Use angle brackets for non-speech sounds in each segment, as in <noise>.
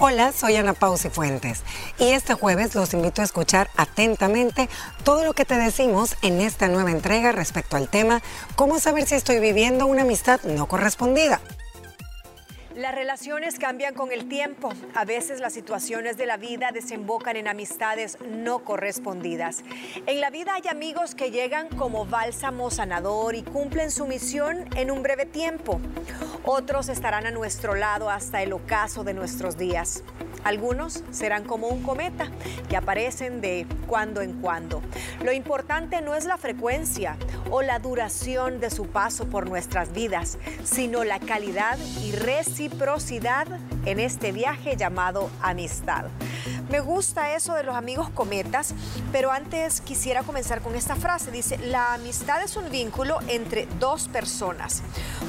Hola, soy Ana Pausi Fuentes y este jueves los invito a escuchar atentamente todo lo que te decimos en esta nueva entrega respecto al tema ¿Cómo saber si estoy viviendo una amistad no correspondida? Las relaciones cambian con el tiempo. A veces las situaciones de la vida desembocan en amistades no correspondidas. En la vida hay amigos que llegan como bálsamo sanador y cumplen su misión en un breve tiempo. Otros estarán a nuestro lado hasta el ocaso de nuestros días. Algunos serán como un cometa que aparecen de cuando en cuando. Lo importante no es la frecuencia o la duración de su paso por nuestras vidas, sino la calidad y reciprocidad en este viaje llamado amistad. Me gusta eso de los amigos cometas, pero antes quisiera comenzar con esta frase. Dice, la amistad es un vínculo entre dos personas,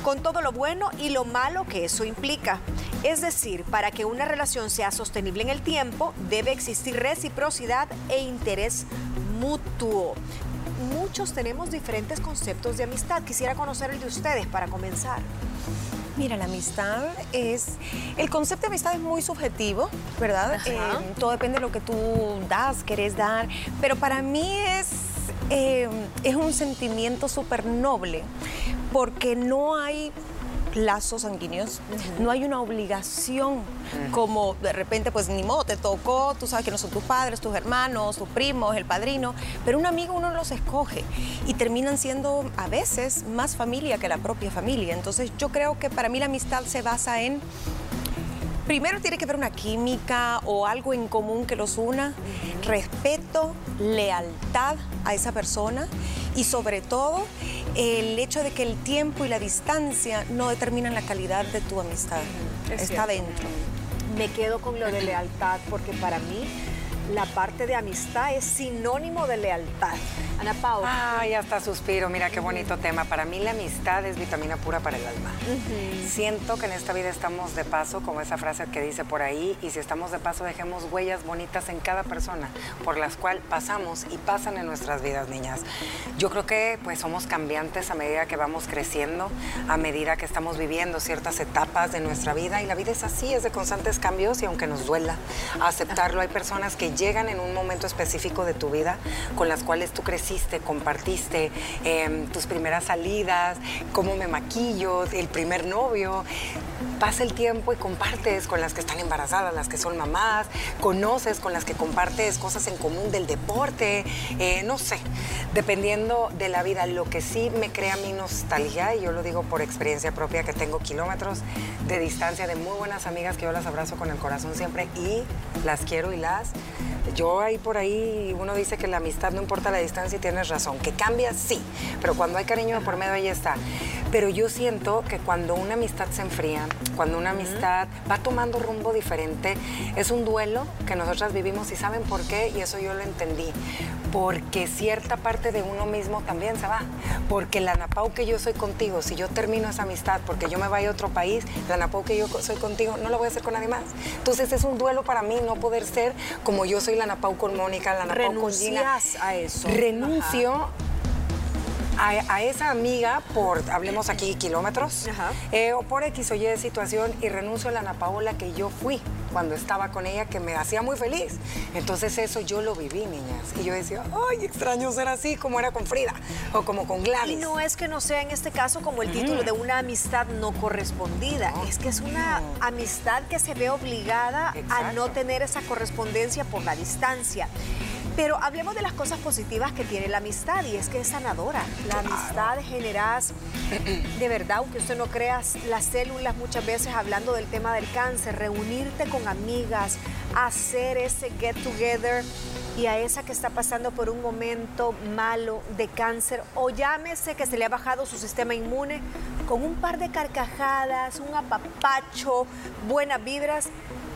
con todo lo bueno y lo malo que eso implica. Es decir, para que una relación sea sostenible en el tiempo, debe existir reciprocidad e interés mutuo. Muchos tenemos diferentes conceptos de amistad. Quisiera conocer el de ustedes para comenzar. Mira, la amistad es. El concepto de amistad es muy subjetivo, ¿verdad? Eh, todo depende de lo que tú das, querés dar. Pero para mí es, eh, es un sentimiento súper noble, porque no hay lazos sanguíneos, no hay una obligación como de repente pues ni modo, te tocó, tú sabes que no son tus padres, tus hermanos, tus primos, el padrino, pero un amigo uno los escoge y terminan siendo a veces más familia que la propia familia. Entonces yo creo que para mí la amistad se basa en primero tiene que haber una química o algo en común que los una, respeto, lealtad a esa persona y sobre todo el hecho de que el tiempo y la distancia no determinan la calidad de tu amistad. Está dentro. Me quedo con lo de lealtad porque para mí la parte de amistad es sinónimo de lealtad. Ana Paula. Ay, hasta suspiro. Mira qué bonito tema. Para mí la amistad es vitamina pura para el alma. Siento que en esta vida estamos de paso, como esa frase que dice por ahí, y si estamos de paso dejemos huellas bonitas en cada persona por las cuales pasamos y pasan en nuestras vidas, niñas. Yo creo que pues somos cambiantes a medida que vamos creciendo, a medida que estamos viviendo ciertas etapas de nuestra vida y la vida es así, es de constantes cambios y aunque nos duela aceptarlo, hay personas que llegan en un momento específico de tu vida con las cuales tú creciste compartiste em, tus primeras salidas, cómo me maquillo, el primer novio. Pasa el tiempo y compartes con las que están embarazadas, las que son mamás, conoces con las que compartes cosas en común del deporte, eh, no sé, dependiendo de la vida. Lo que sí me crea mi nostalgia, y yo lo digo por experiencia propia, que tengo kilómetros de distancia de muy buenas amigas que yo las abrazo con el corazón siempre y las quiero y las yo ahí por ahí, uno dice que la amistad no importa la distancia y tienes razón, que cambia, sí, pero cuando hay cariño por medio ahí está. Pero yo siento que cuando una amistad se enfría, cuando una amistad va tomando rumbo diferente, es un duelo que nosotras vivimos y saben por qué, y eso yo lo entendí. Porque cierta parte de uno mismo también se va. Porque la Napau que yo soy contigo, si yo termino esa amistad, porque yo me vaya a otro país, la Napau que yo soy contigo, no lo voy a hacer con nadie más. Entonces es un duelo para mí no poder ser como yo soy la Napau con Mónica, la Napau con Gina. a eso. Renuncio a, esa amiga por, hablemos aquí, kilómetros, eh, o por X o Y situación y renuncio a la Ana Paola que yo fui cuando estaba con ella, que me hacía muy feliz. Entonces eso yo lo viví, niñas. Y yo decía, ay, extraño ser así como era con Frida o como con Gladys. Y no es que no sea en este caso como el título de una amistad no correspondida, es que es una amistad que se ve obligada a no tener esa correspondencia por la distancia. Pero hablemos de las cosas positivas que tiene la amistad y es que es sanadora. La amistad generas, de verdad, aunque usted no crea, las células muchas veces hablando del tema del cáncer, reunirte con amigas, hacer ese get together y a esa que está pasando por un momento malo de cáncer o llámese que se le ha bajado su sistema inmune, con un par de carcajadas, un apapacho, buenas vibras,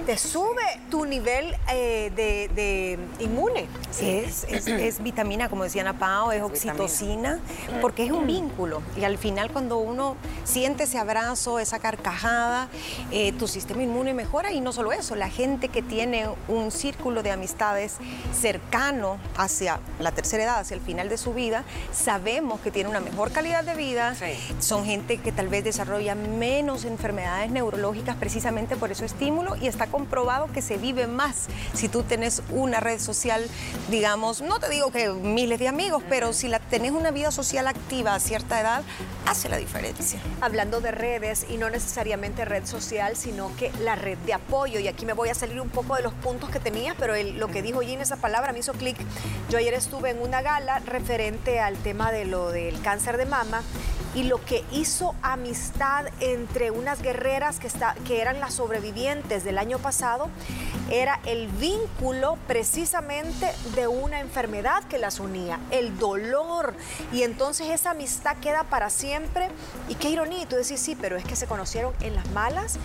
te sube tu nivel eh, de, inmune. Es, es, vitamina, como decía Ana Pao, es, oxitocina, porque es un vínculo. Y al final cuando uno siente ese abrazo, esa carcajada, eh, tu sistema inmune mejora. Y no solo eso, la gente que tiene un círculo de amistades cercano hacia la tercera edad, hacia el final de su vida, sabemos que tiene una mejor calidad de vida. Son gente que tal vez desarrolla menos enfermedades neurológicas precisamente por ese estímulo y está comprobado que se vive más si tú tienes una red social, digamos, no te digo que miles de amigos, pero si la tenés una vida social activa a cierta edad, hace la diferencia. Hablando de redes y no necesariamente red social, sino que la red de apoyo. Y aquí me voy a salir un poco de los puntos que tenía, pero lo que dijo Gina, esa palabra me hizo clic. Yo ayer estuve en una gala referente al tema de lo del cáncer de mama y lo que hizo amistad entre unas guerreras que, está, que eran las sobrevivientes del año pasado era el vínculo precisamente de una enfermedad que las unía, el dolor. Y entonces esa amistad queda para siempre. Y qué ironía, tú decís, sí, pero es que se conocieron en las malas,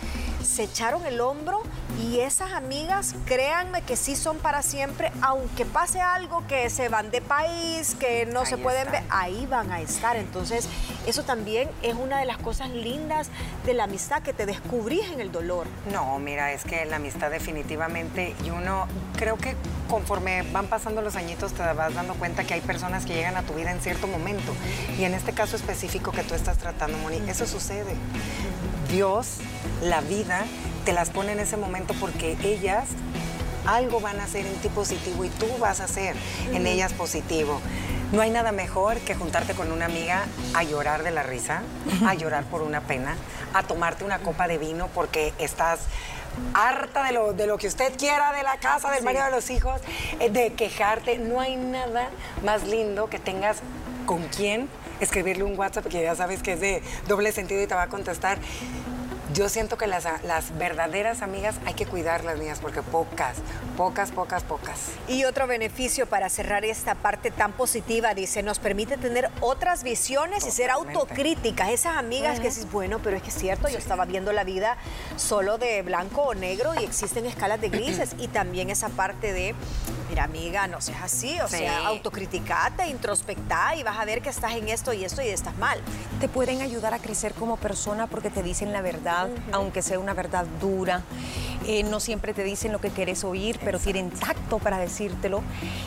se echaron el hombro y esas amigas, créanme que sí son para siempre, aunque pase algo que se van de país, que no se pueden ver, ahí van a estar. Entonces, eso también es una de las cosas lindas de la amistad, que te descubrís en el dolor. No, mira, es que la amistad definitivamente, y uno, creo que conforme van pasando los añitos te vas dando cuenta que hay personas que llegan a tu vida en cierto momento. Y en este caso específico que tú estás tratando, Moni, eso sucede. Dios, la vida, te las pone en ese momento porque ellas algo van a hacer en ti positivo y tú vas a hacer en ellas positivo. No hay nada mejor que juntarte con una amiga a llorar de la risa, a llorar por una pena, a tomarte una copa de vino porque estás harta de lo, de lo que usted quiera, de la casa, del marido de los hijos, eh, de quejarte. No hay nada más lindo que tengas con quién escribirle un WhatsApp que ya sabes que es de doble sentido y te va a contestar. Yo siento que las, las, verdaderas amigas hay que cuidarlas, niñas, porque pocas, pocas, pocas, pocas. Y otro beneficio para cerrar esta parte tan positiva, dice, nos permite tener otras visiones y ser autocríticas. Esas amigas que dices, bueno, pero es que es cierto, yo estaba viendo la vida solo de blanco o negro y existen escalas de grises. <clears throat> y también esa parte de, mira, amiga, no seas así, o sea, autocriticate, introspecta y vas a ver que estás en esto y esto y estás mal. Te pueden ayudar a crecer como persona porque te dicen la verdad aunque sea una verdad dura. Eh, no siempre te dicen lo que quieres oír, pero tienen tacto para decírtelo.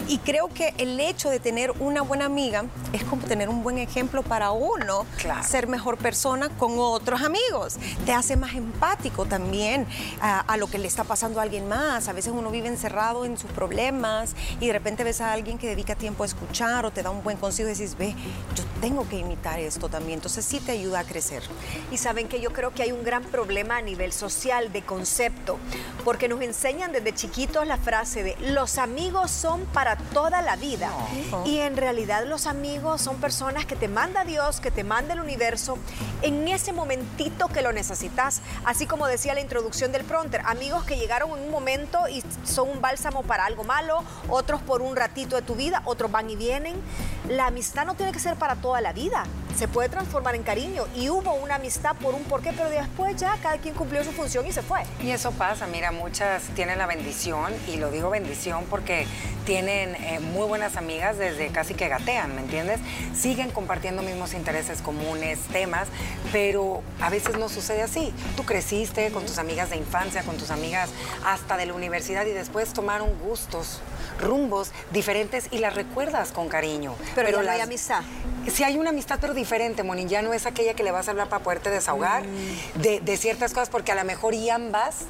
Y creo que el hecho de tener una buena amiga es como tener un buen ejemplo para uno, ser mejor persona con otros amigos. Te hace más empático también a, lo que le está pasando a alguien más. A veces uno vive encerrado en sus problemas y de repente ves a alguien que dedica tiempo a escuchar o te da un buen consejo y dices, ve, yo tengo que imitar esto también. Entonces sí te ayuda a crecer. Y saben que yo creo que hay un gran problema a nivel social de concepto, porque nos enseñan desde chiquitos la frase de los amigos son para toda la vida. Y en realidad los amigos son personas que te manda Dios, que te manda el universo en ese momentito que lo necesitas. Así como decía la introducción del pronter, amigos que llegaron en un momento y son un bálsamo para algo malo, otros por un ratito de tu vida, otros van y vienen. La amistad no tiene que ser para toda la vida, se puede transformar en cariño y hubo una amistad por un porqué, pero después ya cada quien cumplió su función y se fue. Y eso pasa, mira, muchas tienen la bendición, y lo digo bendición porque tienen eh, muy buenas amigas desde casi que gatean, ¿me entiendes? Siguen compartiendo mismos intereses comunes, temas, pero a veces no sucede así. Tú creciste con tus amigas de infancia, con tus amigas hasta de la universidad y después tomaron gustos, rumbos diferentes y las recuerdas con cariño. Pero, pero no hay amistad. Sí hay una amistad, pero diferente, Moni. Ya no es aquella que le vas a hablar para poderte desahogar mm. de, de, ciertas cosas, porque a lo mejor y ambas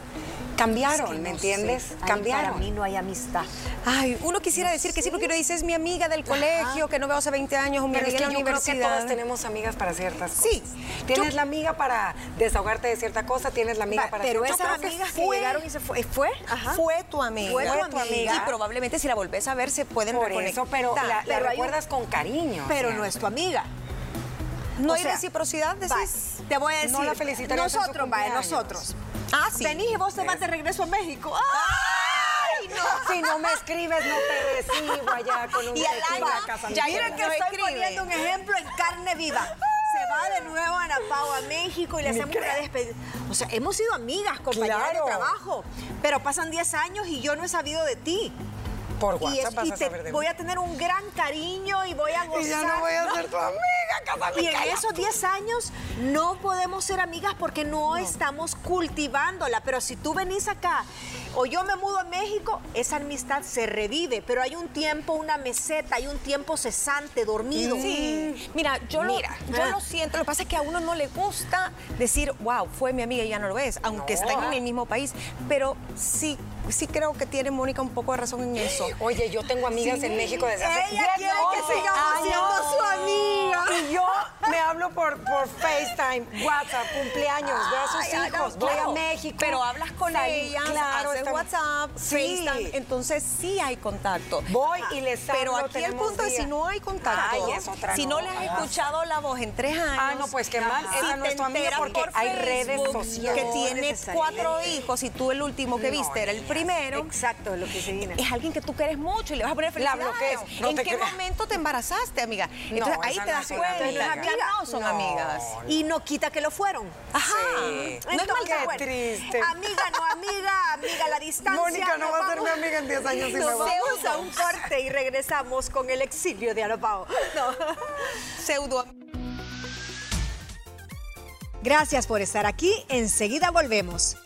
cambiaron, ¿me entiendes? Cambiaron. Para mí no hay amistad. Ay, uno quisiera decir que sí, porque uno dice es mi amiga del colegio, que no veo hace 20 años, o mi amiga de la universidad. Creo que todas tenemos amigas para ciertas cosas. Sí. Tienes la amiga para desahogarte de cierta cosa, tienes la amiga para Pero esas amigas que, llegaron y se fue, ¿fue? Fue tu amiga. Fue tu, amiga. Y probablemente si la volvés a ver se pueden Por eso, pero la, recuerdas con cariño. Pero no es tu amiga. No hay reciprocidad, decís. te voy a decir. No la felicitaría Nosotros, vaya, nosotros. Ah, sí. Venís y vos te vas de regreso a México. ¡Ay! No. Si no me escribes, no te recibo allá con un y al año, casa. Ya miren que estoy poniendo un ejemplo en carne viva. Se va de nuevo a Napao, a México y le hacemos una despedida. O sea, hemos sido amigas, compañeras de trabajo, pero pasan 10 años y yo no he sabido de ti. Por WhatsApp y, vas a saber de voy a tener un gran cariño y voy a gozar. Y ya no voy a ser tu amiga. Casa Y en esos 10 años no podemos ser amigas porque no, estamos cultivándola. Pero si tú venís acá o yo me mudo a México, esa amistad se revive. Pero hay un tiempo, una meseta, hay un tiempo cesante, dormido. Sí. Mira, yo, Lo, yo lo siento. Lo que pasa es que a uno no le gusta decir, wow, fue mi amiga y ya no lo es, aunque estén en el mismo país. Pero sí sí creo que tiene Mónica un poco de razón en eso. <gasps> Oye, yo tengo amigas en México desde hace Ella quiere que sigamos siendo su amiga. Y yo me hablo por, por FaceTime, WhatsApp, cumpleaños, veo a sus hijos, voy a México. Pero hablas con ellas, claro, haces WhatsApp, FaceTime, entonces sí hay contacto. Voy y les hablo, Pero aquí el punto es si no hay contacto, Ay, es otra si no, le has escuchado la voz en tres años. Ah, no, pues qué mal, esa no es tu amiga porque hay redes sociales. Que tiene cuatro hijos y tú el último que viste era el primero. Exacto, lo que se viene. Es alguien que tú quieres mucho y le vas a poner felicidades. bloqueo. No ¿En qué momento te embarazaste, amiga? Entonces ahí te no das cuenta. Amiga. Ya no son No. amigas. Y no quita que lo fueron. Ajá. Sí. No es mal triste. Amiga, no amiga, amiga, la distancia. Mónica no va a ser mi amiga en 10 años y me va. vamos a un corte y regresamos con el exilio de Anopao. No. Pseudo. Gracias por estar aquí. Enseguida volvemos.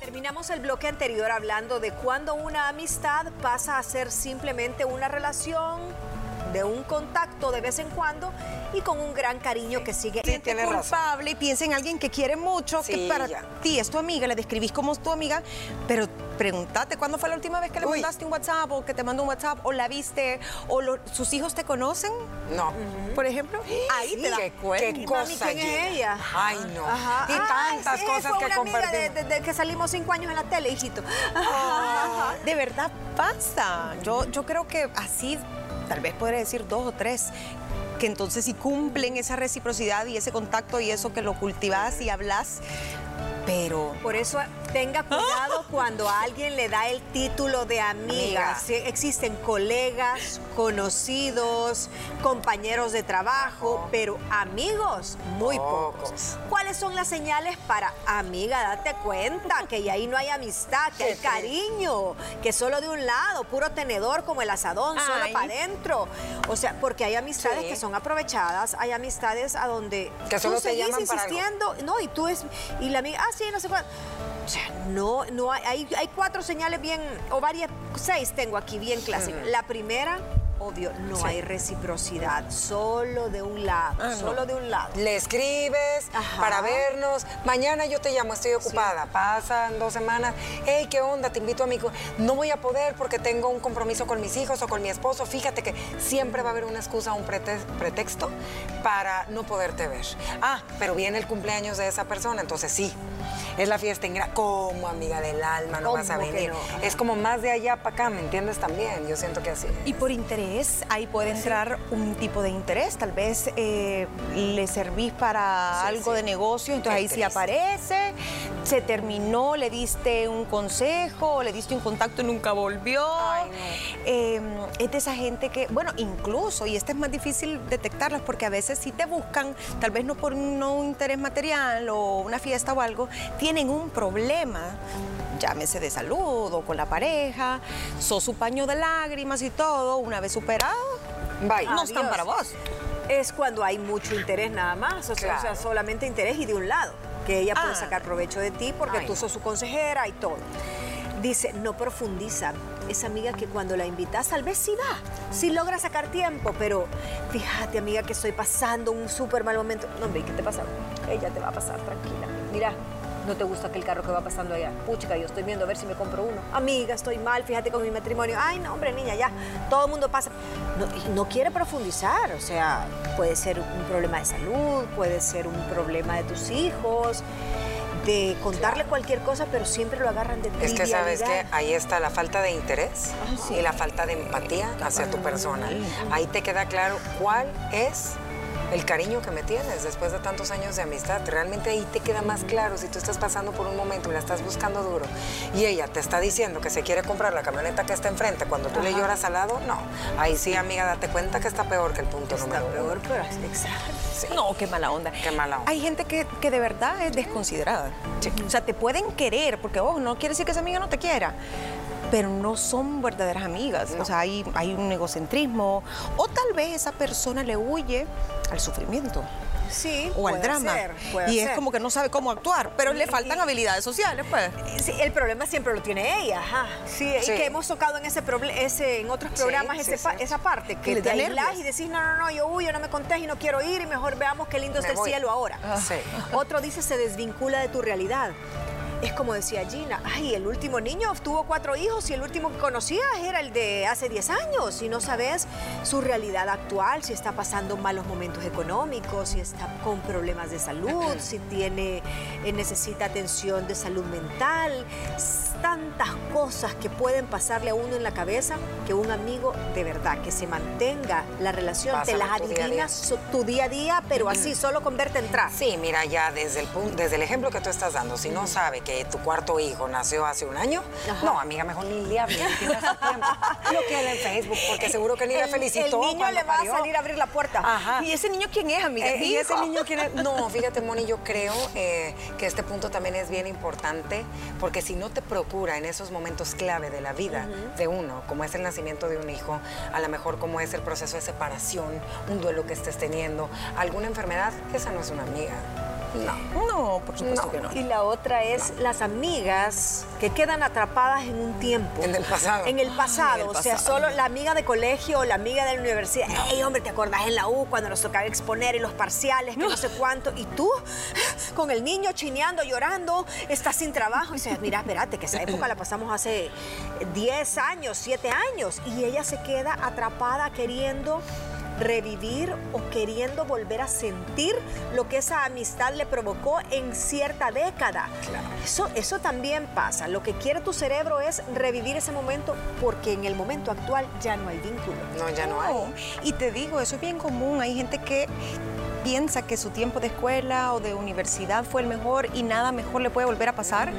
Terminamos el bloque anterior hablando de cuando una amistad pasa a ser simplemente una relación de un contacto de vez en cuando y con un gran cariño que sigue. Sí, razón. culpable y piensa en alguien que quiere mucho, Sí, que para ya. ti es tu amiga, le describís como tu amiga, pero pregúntate cuándo fue la última vez que le Uy. mandaste un WhatsApp o que te mandó un WhatsApp o la viste o lo- sus hijos te conocen, No. por ejemplo. Ahí Sí, te qué, qué cosa ¿quién es ella? Ay, no. Ajá. Y Ay, tantas sí, cosas fue que amiga de, de- que salimos cinco años en la tele, hijito. <laughs> De verdad pasa. Yo, yo creo que así, tal vez podré decir dos o tres, que entonces si cumplen esa reciprocidad y ese contacto y eso que lo cultivas y hablas, pero... Por eso tenga <laughs> cuidado cuando a alguien le da el título de amiga. Amiga. Sí, existen colegas, conocidos, compañeros de trabajo, pero amigos, muy pocos. Pocos. ¿Cuáles son las señales para amiga? Date cuenta que ahí no hay amistad, que hay cariño, que solo de un lado, puro tenedor como el asadón, solo para adentro. O sea, porque hay amistades Sí. que son aprovechadas, hay amistades a donde Que solo tú te seguís insistiendo, no, y tú es, y la amiga, ah, sí, no sé cuál. O sea, no, no hay, hay, hay cuatro señales bien, o varias, seis tengo aquí bien clásicas. La primera, obvio, no Sí. hay reciprocidad, solo de un lado, Ah, no. solo de un lado. Le escribes Ajá. para vernos. Mañana yo te llamo, estoy ocupada. Pasan dos semanas. Hey, ¿qué onda? Te invito a mi... No voy a poder porque tengo un compromiso con mis hijos o con mi esposo. Fíjate que siempre va a haber una excusa, un prete- pretexto para no poderte ver. Ah, pero viene el cumpleaños de esa persona, entonces sí. Es la fiesta en como amiga del alma, no vas a ¿Cómo que venir. no? Es como más de allá para acá, ¿me entiendes también? Yo siento que así. es. Y por interés, ahí puede entrar un tipo de interés. Tal vez eh, le servís para Sí, algo sí. de negocio, entonces ahí sí aparece. Se terminó, le diste un consejo, le diste un contacto y nunca volvió. Ay, no. Eh, es de esa gente que, bueno, incluso, y este es más difícil detectarlas porque a veces sí te buscan, tal vez no por un, no un interés material o una fiesta o algo, tienen un problema, llámese de salud o con la pareja, sos su paño de lágrimas y todo, una vez superado, Bye. no están para vos. Es cuando hay mucho interés nada más, o sea, o sea, Claro. solamente interés y de un lado, que ella puede Ah. sacar provecho de ti porque Ay, tú sos su consejera y todo. Dice, no profundiza. Esa amiga que cuando la invitas, tal vez sí va, sí logra sacar tiempo, pero fíjate, amiga, que estoy pasando un súper mal momento. No, hombre, ¿qué te pasa? Ella te va a pasar, tranquila. Mira, no te gusta aquel carro que va pasando allá. Puchica, yo estoy viendo a ver si me compro uno. Amiga, estoy mal, fíjate con mi matrimonio. Ay, no, hombre, niña, ya. Todo el mundo pasa. No, no quiere profundizar, o sea, puede ser un problema de salud, puede ser un problema de tus hijos, de contarle cualquier cosa, pero siempre lo agarran de Es que sabes que ahí está la falta de interés Ah, sí. y la falta de empatía hacia tu persona. Ahí te queda claro cuál es el cariño que me tienes después de tantos años de amistad. Realmente ahí te queda más claro si tú estás pasando por un momento y la estás buscando duro y ella te está diciendo que se quiere comprar la camioneta que está enfrente cuando tú le lloras al lado, no. Ahí sí, amiga, date cuenta que está peor que el punto Está número peor, uno. pero exacto. Sí. No, qué mala onda. Qué mala onda. Hay gente que, que de verdad es desconsiderada. O sea, te pueden querer, porque ojo, no quiere decir que esa amiga no te quiera. Pero no son verdaderas amigas. O sea, hay, hay un egocentrismo o tal vez esa persona le huye al sufrimiento. Sí, o al drama. ser, y es ser. como que no sabe cómo actuar, pero le faltan habilidades sociales, pues. Sí, el problema siempre lo tiene ella, ajá. Sí, y Sí. que hemos tocado en ese, ese en otros programas ese pa- esa parte, que te aislás y decís, no, no, no, yo huyo, no me contés y no quiero ir y mejor veamos qué lindo es Me el voy. cielo ahora. Sí. Otro dice, se desvincula de tu realidad. Es como decía Gina, ay, el último niño tuvo cuatro hijos y el último que conocías era el de hace 10 años. Y no sabes su realidad actual, si está pasando malos momentos económicos, si está con problemas de salud, si tiene, eh, necesita atención de salud mental, tantas cosas que pueden pasarle a uno en la cabeza que un amigo de verdad que se mantenga la relación, te las ver tu día a día. adivinas tu día a día, pero así, solo con verte entrar. Sí, mira, ya desde el, desde el ejemplo que tú estás dando, si no sabe que tu cuarto hijo nació hace un año, Ajá. no, amiga, mejor ni le hable, ni pierdas tu tiempo. Bloqueala en Facebook, porque seguro que ni la el, felicitó el niño le va parió. a salir a abrir la puerta. Ajá. ¿Y ese niño quién es, amiga? Eh, y ese niño quiere... No, <laughs> fíjate, Moni, yo creo eh, que este punto también es bien importante, porque si no te en esos momentos clave de la vida de uno, como es el nacimiento de un hijo, a lo mejor como es el proceso de separación, un duelo que estés teniendo, alguna enfermedad, esa no es una amiga. No. No, por supuesto No. que no. Y la otra es las amigas que quedan atrapadas en un tiempo. En el pasado. En el pasado. en el O sea, pasado. solo la amiga de colegio o la amiga de la universidad. Ey, hombre, ¿te acordás en la U cuando nos tocaba exponer en los parciales, que no sé cuánto? Y tú, con el niño chineando, llorando, estás sin trabajo. Y dices, mira, espérate, que esa época la pasamos hace 10 años, 7 años. Y ella se queda atrapada queriendo revivir o queriendo volver a sentir lo que esa amistad le provocó en cierta década. Eso, eso también pasa. Lo que quiere tu cerebro es revivir ese momento porque en el momento actual ya no hay vínculo. No, ya no hay. Y te digo, eso es bien común. Hay gente que piensa que su tiempo de escuela o de universidad fue el mejor y nada mejor le puede volver a pasar.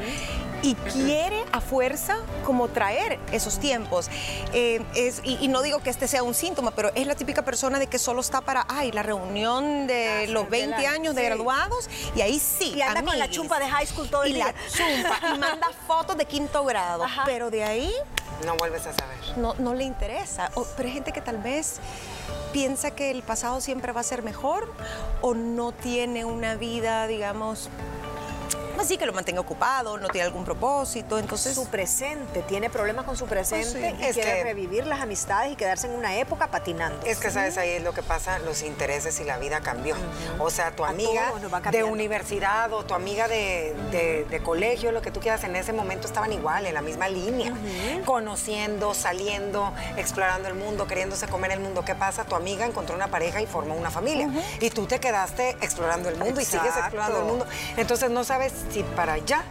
Y quiere a fuerza como traer esos tiempos. Eh, es, y, y no digo que este sea un síntoma, pero es la típica persona de que solo está para, ay, la reunión de Ah, los sí, 20 de la- años de graduados y ahí sí. Y anda con la chumpa de high school todo el y día. la chumpa y manda <laughs> fotos de quinto grado. Ajá. Pero de ahí No vuelves a saber. no, no le interesa. O- pero hay gente que tal vez piensa que el pasado siempre va a ser mejor o no tiene una vida, digamos, así que lo mantenga ocupado, no tiene algún propósito. Entonces, su presente, tiene problemas con su presente sí. y Es quiere que- revivir las amistades y quedarse en una época patinando. Es que, ¿sabes? Ahí es lo que pasa, los intereses y la vida cambió. O sea, tu amiga de universidad o tu amiga de, de- de colegio, lo que tú quieras, en ese momento estaban igual, en la misma línea. Conociendo, saliendo, explorando el mundo, queriéndose comer el mundo. ¿Qué pasa? Tu amiga encontró una pareja y formó una familia. Y tú te quedaste explorando el mundo y sigues explorando el mundo. Entonces no sabes para allá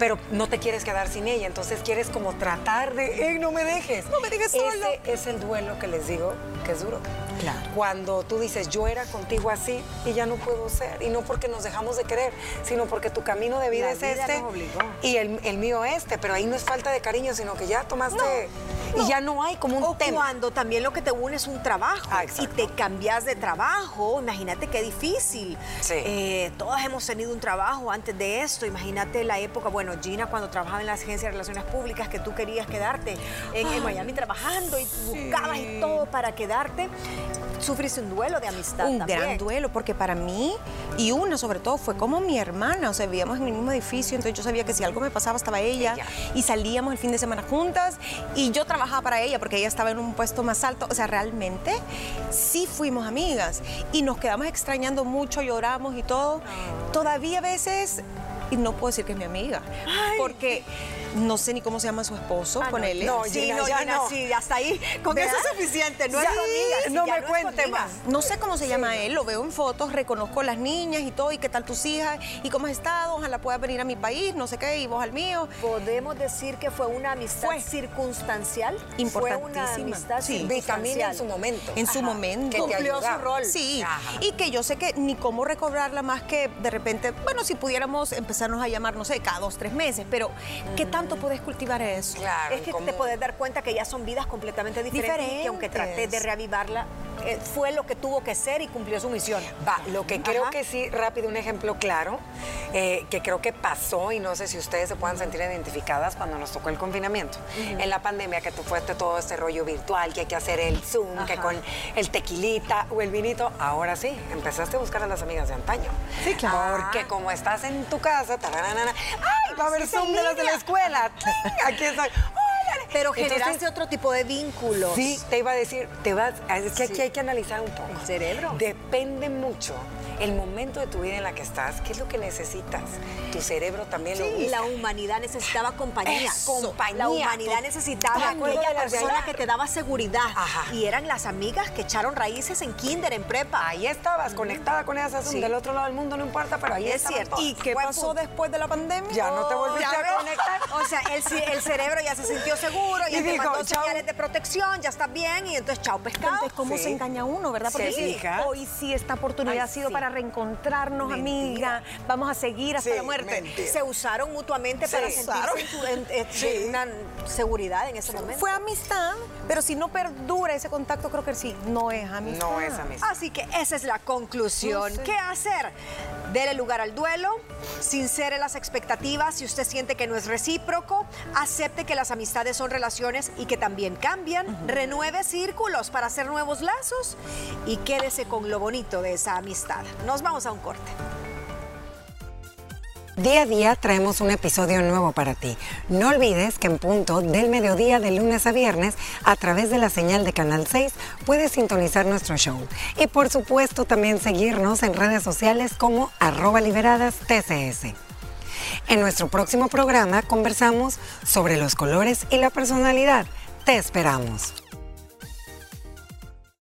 pero no te quieres quedar sin ella, entonces quieres como tratar de, ¡Ey, no me dejes! No me dejes solo. Ese es el duelo que les digo que es duro. Claro. Cuando tú dices, yo era contigo así y ya no puedo ser, y no porque nos dejamos de querer, sino porque tu camino de vida La es vida este y el, el mío este, pero ahí no es falta de cariño, sino que ya tomaste y ya no hay como un O tema. cuando también lo que te une es un trabajo Ah, y te cambias de trabajo, imagínate qué difícil. Sí. Eh, todas hemos tenido un trabajo antes de esto, imagínate la época, bueno, Gina cuando trabajaba en la agencia de relaciones públicas, que tú querías quedarte en, en Miami trabajando y buscabas y todo para quedarte, sufriste un duelo de amistad un también. gran duelo, porque para mí, y una sobre todo, fue como mi hermana, o sea, vivíamos en el mismo edificio, entonces yo sabía que si algo me pasaba estaba ella, Ella. y salíamos el fin de semana juntas, y yo trabajaba para ella porque ella estaba en un puesto más alto, o sea, realmente sí fuimos amigas, y nos quedamos extrañando mucho, lloramos y todo. Todavía a veces, y no puedo decir que es mi amiga, porque no sé ni cómo se llama su esposo, Ah, no, ponele. no, Sí, Gina, no, ya Gina, no. sí, hasta ahí. Con ¿Verdad? eso es suficiente, no Ya, es amiga. sí, no me tu cuente más. No sé cómo se llama él, lo veo en fotos, reconozco las niñas y todo, y qué tal tus hijas, y cómo has estado, ojalá puedas venir a mi país, no sé qué, y vos al mío. Podemos decir que fue una amistad Fue. circunstancial. Fue una Importantísima. amistad Sí. Vitamina en su momento. En su momento. Que Cumplió su rol. Sí, Ajá. y que yo sé que ni cómo recobrarla más que de repente, bueno, si pudiéramos a llamar, no sé, cada dos, tres meses, pero ¿qué tanto puedes cultivar eso? Claro, Es que como- te puedes dar cuenta que ya son vidas completamente diferentes, y que aunque trates de Diferentes. reavivarla, fue lo que tuvo que ser y cumplió su misión. Va, lo que creo Ajá. que sí, rápido, un ejemplo claro, eh, que creo que pasó, y no sé si ustedes se puedan sentir identificadas cuando nos tocó el confinamiento. En la pandemia, que tú fuiste todo este rollo virtual, que hay que hacer el Zoom, que con el tequilita o el vinito, ahora sí, empezaste a buscar a las amigas de antaño. Sí, claro. Porque como estás en tu casa, taranana, ¡ay, va a haber Zoom de las de la escuela! ¡Ting! Aquí estoy. Pero Entonces, generaste otro tipo de vínculos. Sí, te iba a decir, te vas, es que aquí Sí. hay que analizar un poco. El cerebro. Depende mucho el momento de tu vida en la que estás, qué es lo que necesitas. Tu cerebro también lo Sí, busca. la humanidad necesitaba compañía. Eso, compañía. La humanidad necesitaba aquella persona que te daba seguridad. Ajá. Y eran las amigas que echaron raíces en kinder, en prepa. Ahí estabas, conectada con esas Sí. del otro lado del mundo, no importa, pero ahí Es cierto. ¿Y qué pasó después de la pandemia? Ya no te volviste a conectar. O sea, el, el cerebro ya se sintió seguro, ya Y te dijo, mandó "Chao". señales de protección, ya estás bien, y entonces chao pescado. Entonces, ¿cómo Sí. se engaña uno, verdad? Porque sí, fija. hoy sí esta oportunidad Ay, ha sido sí. para reencontrarnos, Mentira. amiga. Vamos a seguir hasta la muerte. mentira. Se usaron mutuamente para sentirse en, su- en- una seguridad en ese momento. Fue amistad, pero si no perdura ese contacto, creo que sí, no es amistad. No es amistad. Así que esa es la conclusión. No sé. ¿Qué hacer? Dele lugar al duelo, sincere las expectativas si usted siente que no es recíproco, acepte que las amistades son relaciones y que también cambian, renueve círculos para hacer nuevos lazos y quédese con lo bonito de esa amistad. Nos vamos a un corte. Día a día traemos un episodio nuevo para ti. No olvides que en punto del mediodía de lunes a viernes, a través de la señal de Canal 6, puedes sintonizar nuestro show. Y por supuesto también seguirnos en redes sociales como arroba liberadas TCS. En nuestro próximo programa conversamos sobre los colores y la personalidad. Te esperamos.